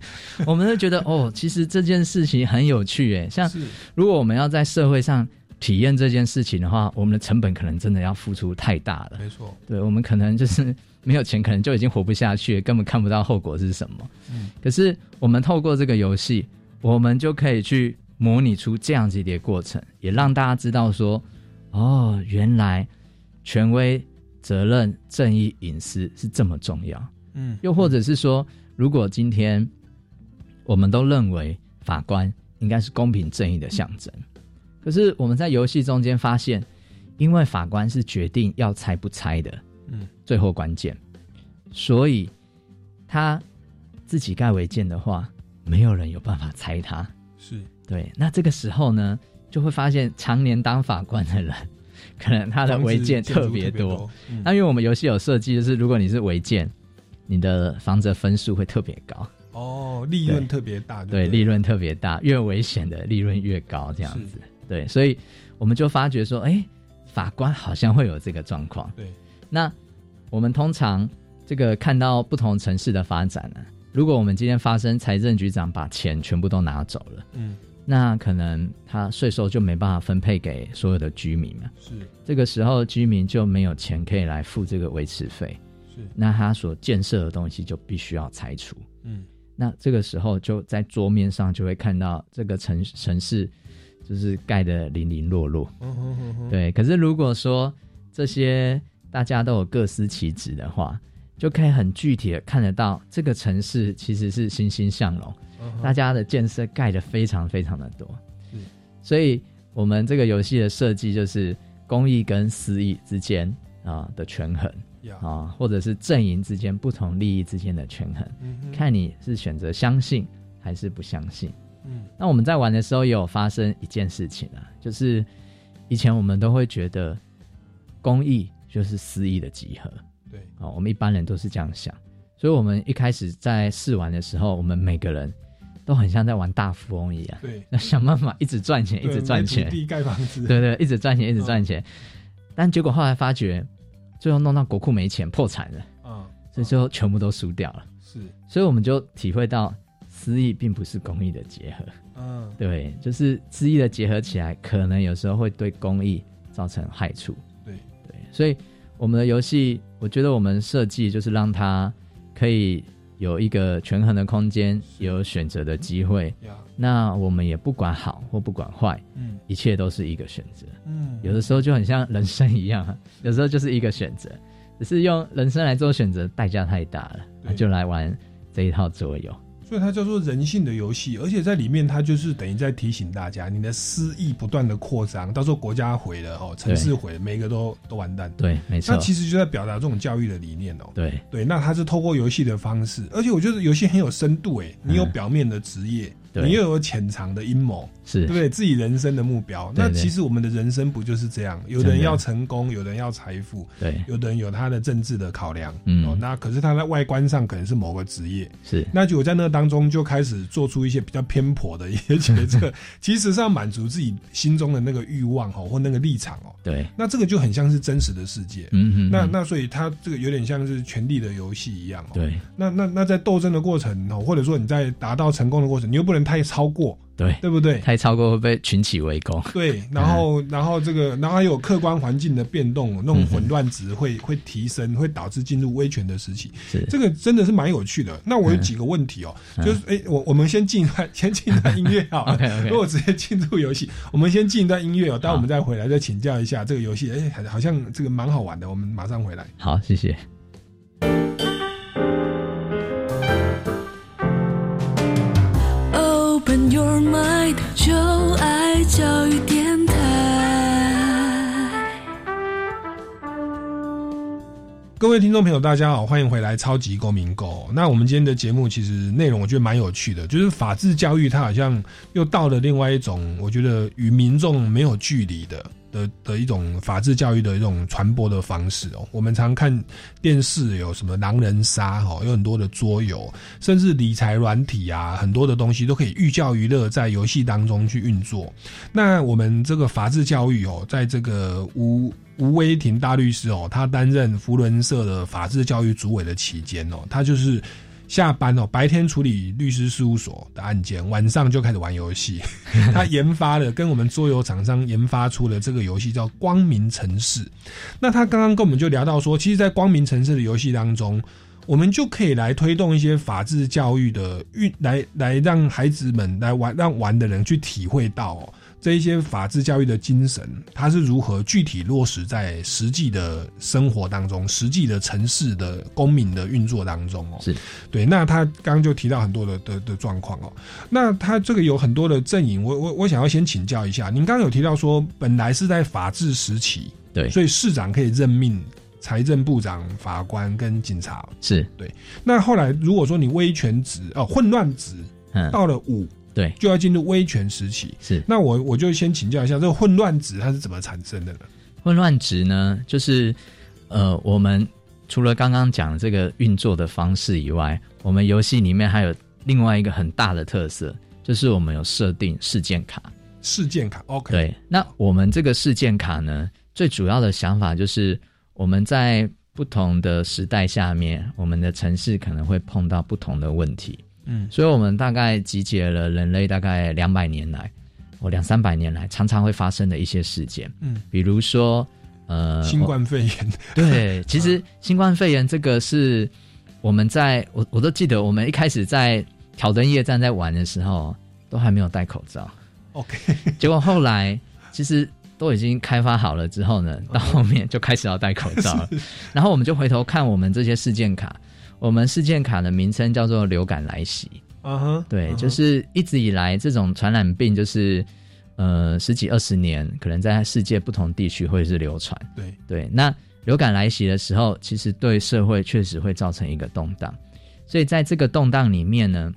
我们会觉得哦，其实这件事情很有趣诶。像如果我们要在社会上体验这件事情的话，我们的成本可能真的要付出太大了。没错，对我们可能就是没有钱，可能就已经活不下去，根本看不到后果是什么。嗯，可是我们透过这个游戏，我们就可以去模拟出这样子的过程，也让大家知道说，哦，原来权威、责任、正义、隐私是这么重要。嗯，又或者是说，如果今天我们都认为法官应该是公平正义的象征，可是我们在游戏中间发现，因为法官是决定要拆不拆的，嗯，最后关键，所以他自己盖违建的话，没有人有办法拆他。是对，那这个时候呢，就会发现常年当法官的人，可能他的违建特别多。嗯那因为我们游戏有设计，就是如果你是违建，你的房子的分数会特别高。哦，利润特别大，对，利润特别大，越危险的利润越高，这样子。对，所以我们就发觉说，哎，法官好像会有这个状况。对，那我们通常这个看到不同城市的发展呢，如果我们今天发生财政局长把钱全部都拿走了，嗯，那可能他税收就没办法分配给所有的居民嘛。是，这个时候居民就没有钱可以来付这个维持费。是，那他所建设的东西就必须要拆除。嗯，那这个时候就在桌面上就会看到这个城城市就是盖的零零落落。对，可是如果说这些大家都有各司其职的话，就可以很具体的看得到这个城市其实是欣欣向荣，嗯大家的建设盖的非常非常的多。所以我们这个游戏的设计就是公益跟私益之间啊的权衡。啊，或者是阵营之间不同利益之间的权衡，嗯看你是选择相信还是不相信。嗯。那我们在玩的时候也有发生一件事情啊，就是以前我们都会觉得公益就是私益的集合，对，啊，我们一般人都是这样想，所以我们一开始在试玩的时候，我们每个人都很像在玩大富翁一样，对。要想办法一直赚钱，一直赚钱，地盖房子，对对，一直赚钱，一直赚钱。但结果后来发觉，最后弄到国库没钱，破产了，嗯，所以最后全部都输掉了。是，所以我们就体会到，私益并不是公益的结合。嗯，对，就是私益的结合起来，可能有时候会对公益造成害处。对对，所以我们的游戏，我觉得我们设计就是让它可以有一个权衡的空间，有选择的机会。呀那我们也不管好或不管坏，嗯一切都是一个选择。嗯有的时候就很像人生一样，啊有时候就是一个选择，只是用人生来做选择，代价太大了，那就来玩这一套桌游。所以它叫做人性的游戏，而且在里面它就是等于在提醒大家，你的私意不断的扩张，到时候国家毁了哦，城市毁了，每一个都都完蛋。对，没错。那其实就在表达这种教育的理念哦。对对，那它是透过游戏的方式，而且我觉得游戏很有深度诶，你有表面的职业，对你又有潜藏的阴谋，是。对不对？自己人生的目标，那其实我们的人生不就是这样？有的人要成功，有的人要财富，对，有的人有他的政治的考量，嗯。哦，那可是他在外观上可能是某个职业，是。那就我在那当中就开始做出一些比较偏颇的一些决策，其实是要满足自己心中的那个欲望哦，或那个立场哦。对，那这个就很像是真实的世界，嗯哼那那所以他这个有点像是权力的游戏一样哦。对，那那那在斗争的过程哦，或者说你在达到成功的过程，你又不能太超过，对，对不对？太超过会被群起围攻。对，然后然后这个，然后还有客观环境的变动，那种混乱值会会提升，会导致进入威权的时期。是这个真的是蛮有趣的。那我有几个问题哦，就是哎，我我们先进一段，先进一段音乐好了。OK，OK 如果直接进入游戏，我们先进一段音乐哦，待会我们再回来再请教一下这个游戏。哎，好像这个蛮好玩的，我们马上回来。好，谢谢。Your mind，就爱教育电台。各位听众朋友，大家好，欢迎回来《超级公民购》。那我们今天的节目其实内容我觉得蛮有趣的，就是法治教育，它好像又到了另外一种，我觉得与民众没有距离的的的一种法治教育的一种传播的方式哦。我们常看电视有什么狼人杀哦，有很多的桌游，甚至理财软体啊，很多的东西都可以寓教于乐，在游戏当中去运作。那我们这个法治教育哦，在这个吴吴威庭大律师哦，他担任福伦社的法治教育主委的期间哦，他就是下班哦，白天处理律师事务所的案件，晚上就开始玩游戏。他研发了跟我们桌游厂商研发出了这个游戏叫《光明城市》。那他刚刚跟我们就聊到说，其实，在《光明城市》的游戏当中。我们就可以来推动一些法治教育的运，来来让孩子们来玩，让玩的人去体会到哦，这一些法治教育的精神，它是如何具体落实在实际的生活当中，实际的城市的公民的运作当中哦。是对。那他刚刚就提到很多的的的状况哦。那他这个有很多的阵营，我我我想要先请教一下，您刚刚有提到说，本来是在法治时期，对，所以市长可以任命。财政部长、法官跟警察是对。那后来如果说你威权值哦混乱值，嗯，到了五，对，就要进入威权时期。是。那我我就先请教一下，这个混乱值它是怎么产生的呢？混乱值呢，就是呃，我们除了刚刚讲这个运作的方式以外，我们游戏里面还有另外一个很大的特色，就是我们有设定事件卡。事件卡，OK。对。那我们这个事件卡呢，最主要的想法就是。我们在不同的时代下面，我们的城市可能会碰到不同的问题。嗯，所以我们大概集结了人类大概两百年来，哦两三百年来常常会发生的一些事件。嗯，比如说，呃，新冠肺炎。对，其实新冠肺炎这个是我们在我我都记得，我们一开始在挑灯夜战在玩的时候，都还没有戴口罩。OK，结果后来其实。都已经开发好了之后呢，到后面就开始要戴口罩了。然后我们就回头看我们这些事件卡，我们事件卡的名称叫做流感来袭。嗯哼，对，就是一直以来这种传染病，就是呃十几二十年，可能在世界不同地区会是流传。对对，那流感来袭的时候，其实对社会确实会造成一个动荡。所以在这个动荡里面呢，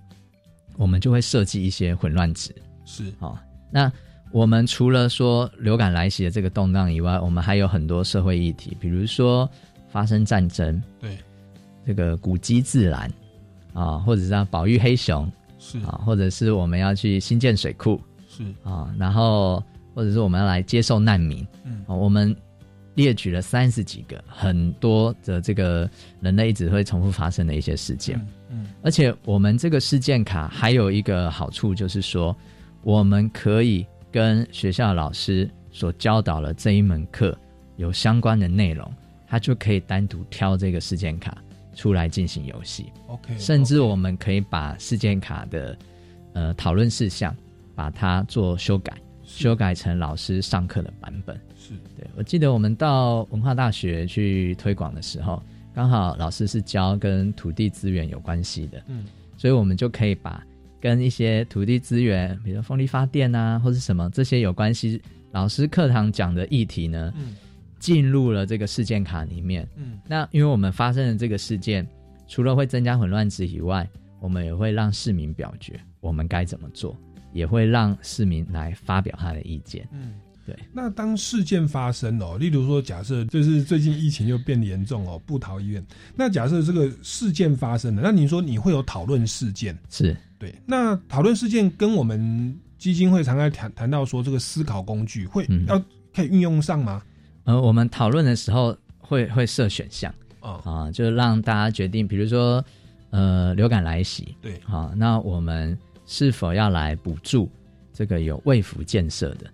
我们就会设计一些混乱值。是啊，那。我们除了说流感来袭的这个动荡以外，我们还有很多社会议题，比如说发生战争，对这个古迹自然啊，或者是要保育黑熊，是。啊，或者是我们要去新建水库，是。啊，然后或者是我们要来接受难民，嗯，我们列举了三十几个很多的这个人类一直会重复发生的一些事件，嗯，而且我们这个事件卡还有一个好处就是说，我们可以。跟学校老师所教导的这一门课有相关的内容，他就可以单独挑这个事件卡出来进行游戏。OK，甚至我们可以把事件卡的呃讨论事项，把它做修改，修改成老师上课的版本。是对，我记得我们到文化大学去推广的时候，刚好老师是教跟土地资源有关系的，嗯，所以我们就可以把。跟一些土地资源，比如风力发电啊，或是什么这些有关系，老师课堂讲的议题呢，进入了这个事件卡里面。嗯，那因为我们发生的这个事件，除了会增加混乱值以外，我们也会让市民表决我们该怎么做，也会让市民来发表他的意见。嗯。对，那当事件发生哦，例如说，假设就是最近疫情又变严重哦，不逃医院。那假设这个事件发生了，那你说你会有讨论事件？是对。那讨论事件跟我们基金会常常谈谈到说，这个思考工具会要可以运用上吗？呃，我们讨论的时候会会设选项啊啊，就让大家决定，比如说呃流感来袭，对啊，那我们是否要来补助这个有卫福建设的？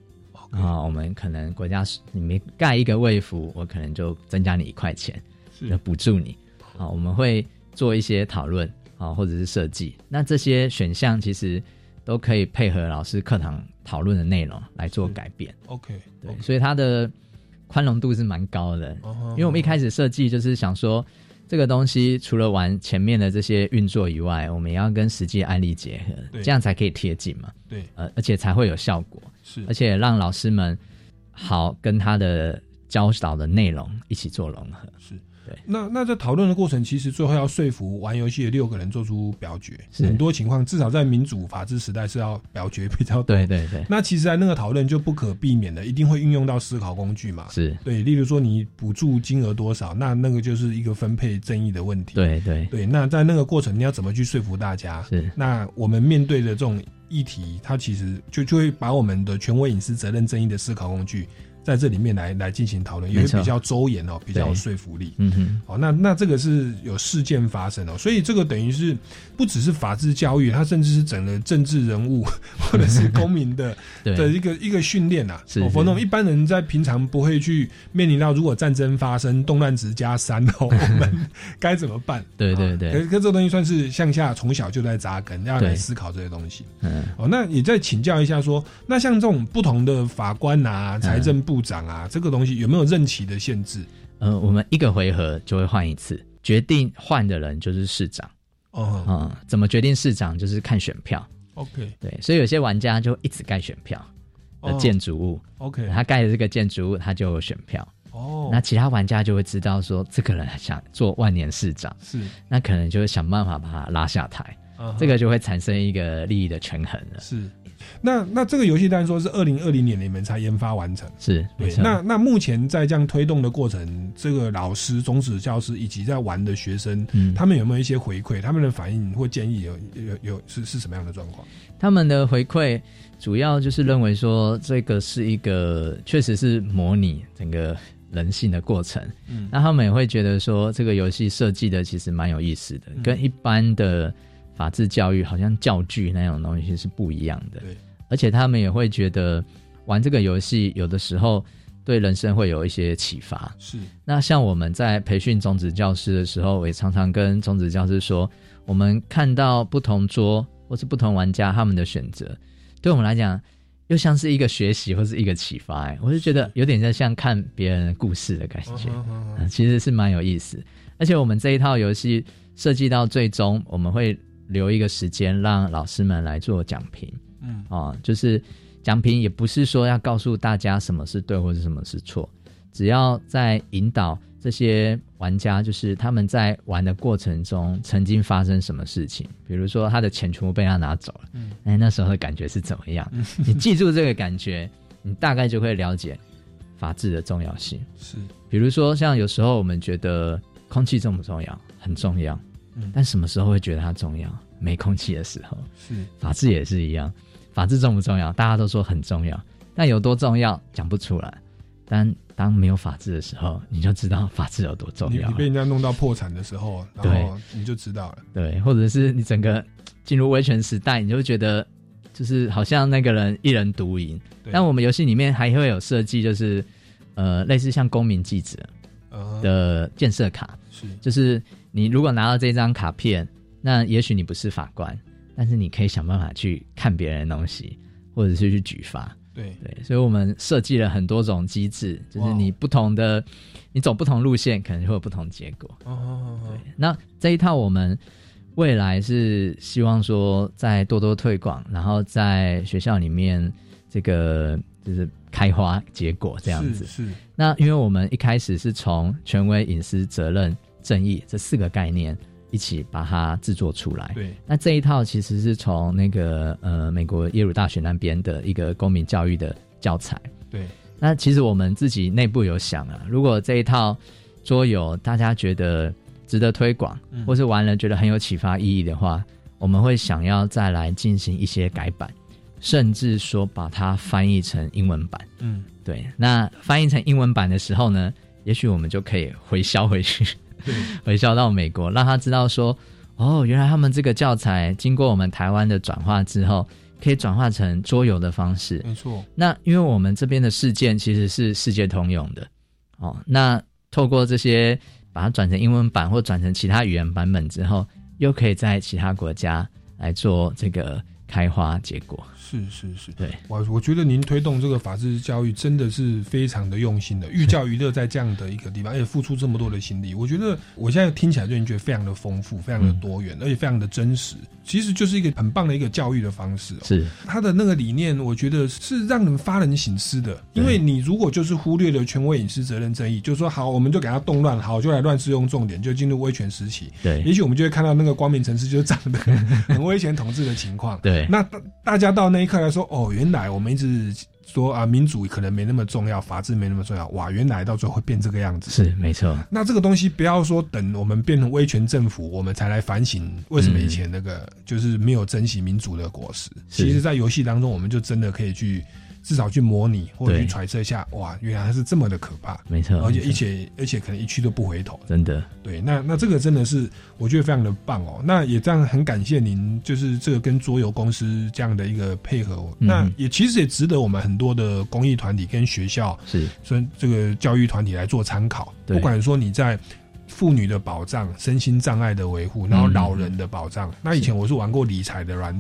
啊，我们可能国家你没盖一个卫服，我可能就增加你一块钱，是补助你。啊，我们会做一些讨论啊，或者是设计。那这些选项其实都可以配合老师课堂讨论的内容来做改变。OK，对，所以它的宽容度是蛮高的。因为我们一开始设计就是想说，这个东西除了玩前面的这些运作以外，我们也要跟实际案例结合，这样才可以贴近嘛。对，呃，而且才会有效果。是，而且让老师们好跟他的教导的内容一起做融合。是，对。那那在讨论的过程，其实最后要说服玩游戏的六个人做出表决。很多情况至少在民主法治时代是要表决比较多。对对对。那其实，在那个讨论就不可避免的，一定会运用到思考工具嘛。是对，例如说你补助金额多少，那那个就是一个分配正义的问题。对对对。那在那个过程，你要怎么去说服大家？是。那我们面对的这种。议题，它其实就就会把我们的权威隐私责任争议的思考工具在这里面来来进行讨论，也没错。会比较周延哦，比较有说服力。嗯哼，哦，那那这个是有事件发生哦，所以这个等于是不只是法治教育，它甚至是整个政治人物 或者是公民的 的一个一个训练啊。是是哦否则我们一般人在平常不会去面临到，如果战争发生，动乱值加三哦，我们该怎么办？对对对。可可这个东西算是向下从小就在扎根，要来思考这些东西。嗯，哦，那也再请教一下说，那像这种不同的法官啊、财政部长啊，这个东西有没有任期的限制？呃，我们一个回合就会换一次，决定换的人就是市长。哦嗯，怎么决定市长就是看选票。，OK，对，所以有些玩家就一直盖选票建筑物，OK 他盖的这个建筑物他就有选票。哦那其他玩家就会知道说，这个人想做万年市长，是那可能就会想办法把他拉下台，这个就会产生一个利益的权衡了。是。那那这个游戏当然说是二零二零年你们才研发完成，是，没对。错。那那目前在这样推动的过程，这个老师、中职教师以及在玩的学生，嗯他们有没有一些回馈？他们的反应或建议有有有是是什么样的状况？他们的回馈主要就是认为说，这个是一个确实是模拟整个人性的过程。嗯那他们也会觉得说，这个游戏设计的其实蛮有意思的，嗯跟一般的法治教育好像教具那种东西是不一样的。对，而且他们也会觉得玩这个游戏有的时候对人生会有一些启发。是那像我们在培训种子教师的时候，我也常常跟种子教师说，我们看到不同桌或是不同玩家他们的选择，对我们来讲，又像是一个学习或是一个启发、哎，我就觉得有点在像看别人的故事的感觉，嗯其实是蛮有意思。而且我们这一套游戏设计到最终，我们会留一个时间让老师们来做讲评。嗯哦，就是讲评也不是说要告诉大家什么是对或者什么是错，只要在引导这些玩家，就是他们在玩的过程中曾经发生什么事情，比如说他的钱全部被他拿走了，嗯哎，那时候的感觉是怎么样？你记住这个感觉，你大概就会了解法治的重要性。是，比如说像有时候我们觉得空气重不重要？很重要，嗯但什么时候会觉得它重要？没空气的时候。是法治也是一样，法治重不重要？大家都说很重要，但有多重要讲不出来。但当没有法治的时候，你就知道法治有多重要。你你被人家弄到破产的时候，然后你就知道了。对，或者是你整个进入威权时代，你就会觉得就是好像那个人一人独赢。但我们游戏里面还会有设计，就是呃类似像公民记者呃的建设卡，是就是你如果拿到这张卡片，那也许你不是法官，但是你可以想办法去看别人的东西，或者是去举发。对对，所以我们设计了很多种机制，就是你不同的，你走不同路线，可能就会有不同结果。哦哦哦那这一套我们未来是希望说再多多推广，然后在学校里面这个就是开花结果这样子。是是那因为我们一开始是从权威、隐私、责任、正义这四个概念一起把它制作出来。对那这一套其实是从那个呃美国耶鲁大学那边的一个公民教育的教材。对那其实我们自己内部有想啊，如果这一套桌游大家觉得值得推广，嗯或是玩了觉得很有启发意义的话，我们会想要再来进行一些改版，甚至说把它翻译成英文版。嗯对，那翻译成英文版的时候呢，也许我们就可以回销回去，回销到美国，让他知道说，哦，原来他们这个教材经过我们台湾的转化之后，可以转化成桌游的方式。没错那因为我们这边的事件其实是世界通用的，哦，那透过这些把它转成英文版或转成其他语言版本之后，又可以在其他国家来做这个开花结果。是是是，对，我我觉得您推动这个法治教育真的是非常的用心的，寓教于乐在这样的一个地方，而且付出这么多的心力，我觉得我现在听起来就觉得非常的丰富，非常的多元，而且非常的真实，其实就是一个很棒的一个教育的方式、哦。是他的那个理念，我觉得是让人发人省思的。因为你如果就是忽略了权威隐私责任正义，就是说好，我们就给他动乱，好就来乱适用重点，就进入威权时期。对也许我们就会看到那个光明城市就是长得 很威权统治的情况。对那大大家到那一刻来说，哦，原来我们一直说啊，民主可能没那么重要，法治没那么重要，哇，原来到最后会变这个样子。是没错，那这个东西不要说等我们变成威权政府，我们才来反省为什么以前那个就是没有珍惜民主的果实。其实，在游戏当中，我们就真的可以去至少去模拟或者去揣测一下，哇，原来它是这么的可怕，没错而且没错。一且而且可能一去都不回头，真的，对，那那这个真的是我觉得非常的棒哦。那也这样很感谢您，就是这个跟桌游公司这样的一个配合那也其实也值得我们很多的公益团体跟学校是。所以这个教育团体来做参考。不管说你在妇女的保障、身心障碍的维护，然后嗯老人的保障。那以前我是玩过理财的软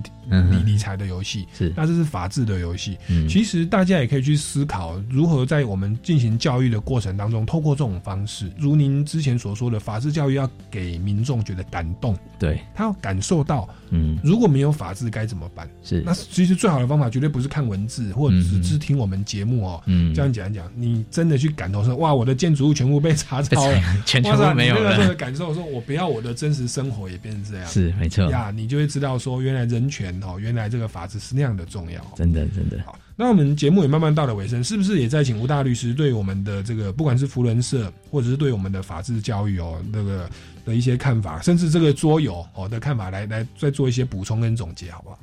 理理财的游戏，是。那这是法治的游戏。嗯。其实大家也可以去思考，如何在我们进行教育的过程当中，透过这种方式，如您之前所说的，法治教育要给民众觉得感动，对，他要感受到，嗯，如果没有法治该怎么办？是。那其实最好的方法绝对不是看文字或者是听我们节目哦，嗯。这样讲一讲，你真的去感同身受，哇，我的建筑物全部被查抄了，全全哇塞部没有这个感受说，我不要我的真实生活也变成这样，是没错呀，你就会知道说，原来人权哦，原来这个法治是那样的重要。真的真的。好那我们节目也慢慢到了尾声，是不是也在请吴大律师对我们的这个不管是福伦社，或者是对我们的法治教育哦，那个的一些看法，甚至这个桌游哦的看法，来来再做一些补充跟总结，好不好？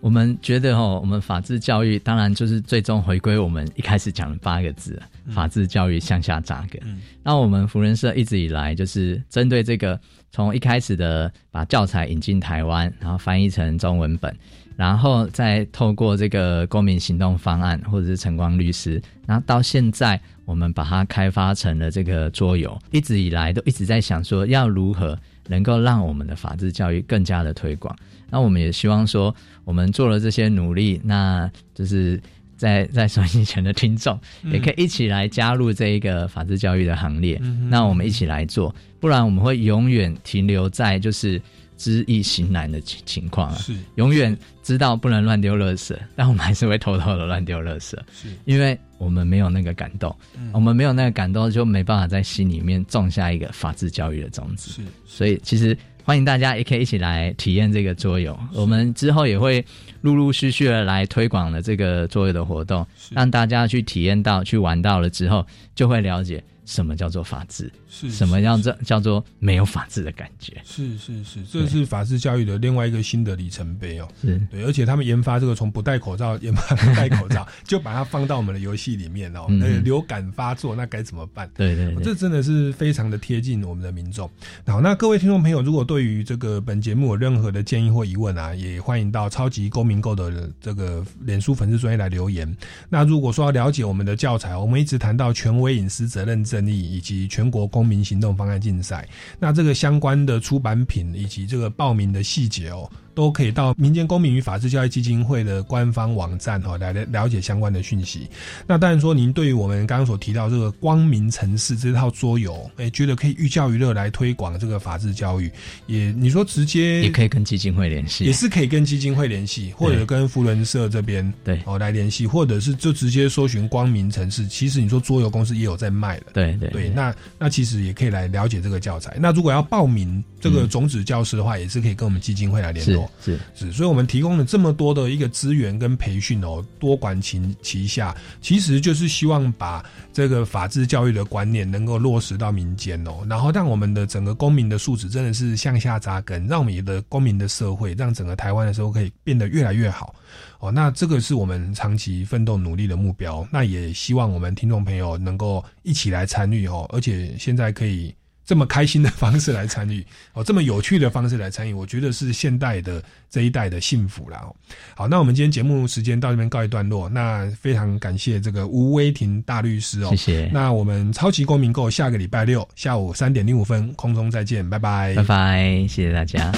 我们觉得哦，我们法治教育当然就是最终回归我们一开始讲的八个字，法治教育向下扎根。那我们福人社一直以来就是针对这个，从一开始的把教材引进台湾，然后翻译成中文本，然后再透过这个公民行动方案或者是晨光律师，然后到现在我们把它开发成了这个桌游，一直以来都一直在想说要如何能够让我们的法治教育更加的推广。那我们也希望说，我们做了这些努力，那就是在在收音机前的听众，嗯也可以一起来加入这一个法治教育的行列。嗯那我们一起来做，不然我们会永远停留在就是知易行难的情情况啊。是永远知道不能乱丢垃圾，但我们还是会偷偷的乱丢垃圾，是因为我们没有那个感动，嗯我们没有那个感动，就没办法在心里面种下一个法治教育的种子。是，所以其实欢迎大家也可以一起来体验这个桌游。我们之后也会陆陆续续的来推广了这个桌游的活动，让大家去体验到、去玩到了之后，就会了解什么叫做法治，是什么叫做叫做没有法治的感觉。是是是，这是法治教育的另外一个新的里程碑哦。是对，而且他们研发这个从不戴口罩 研发不戴口罩，就把它放到我们的游戏里面哦。嗯那个流感发作，那该怎么办？对对对这真的是非常的贴近我们的民众。好，那各位听众朋友，如果对于这个本节目有任何的建议或疑问啊，也欢迎到超级公民购的这个脸书粉丝专业来留言。那如果说要了解我们的教材，我们一直谈到权威隐私责任以及全国公民行动方案竞赛，那这个相关的出版品以及这个报名的细节哦。都可以到民间公民与法治教育基金会的官方网站哈、哦、来了了解相关的讯息。那当然说，您对于我们刚刚所提到这个光明城市这套桌游，哎，觉得可以寓教于乐来推广这个法治教育，也你说直接也可以跟基金会联系，也是可以跟基金会联系，或者跟福伦社这边对哦来联系，或者是就直接搜寻光明城市。其实你说桌游公司也有在卖的，对对对，那那其实也可以来了解这个教材。那如果要报名这个种子教师的话，也是可以跟我们基金会来联络。是是，所以我们提供了这么多的一个资源跟培训哦，多管齐旗下，其实就是希望把这个法治教育的观念能够落实到民间哦，然后让我们的整个公民的素质真的是向下扎根，让我们的公民的社会，让整个台湾的时候可以变得越来越好哦。那这个是我们长期奋斗努力的目标，那也希望我们听众朋友能够一起来参与哦，而且现在可以。这么开心的方式来参与 哦，这么有趣的方式来参与，我觉得是现代的这一代的幸福啦。哦，好，那我们今天节目时间到这边告一段落，那非常感谢这个吴威霆大律师哦，谢谢。那我们超级公民购下个礼拜六下午三点零五分空中再见，拜拜，拜拜，谢谢大家。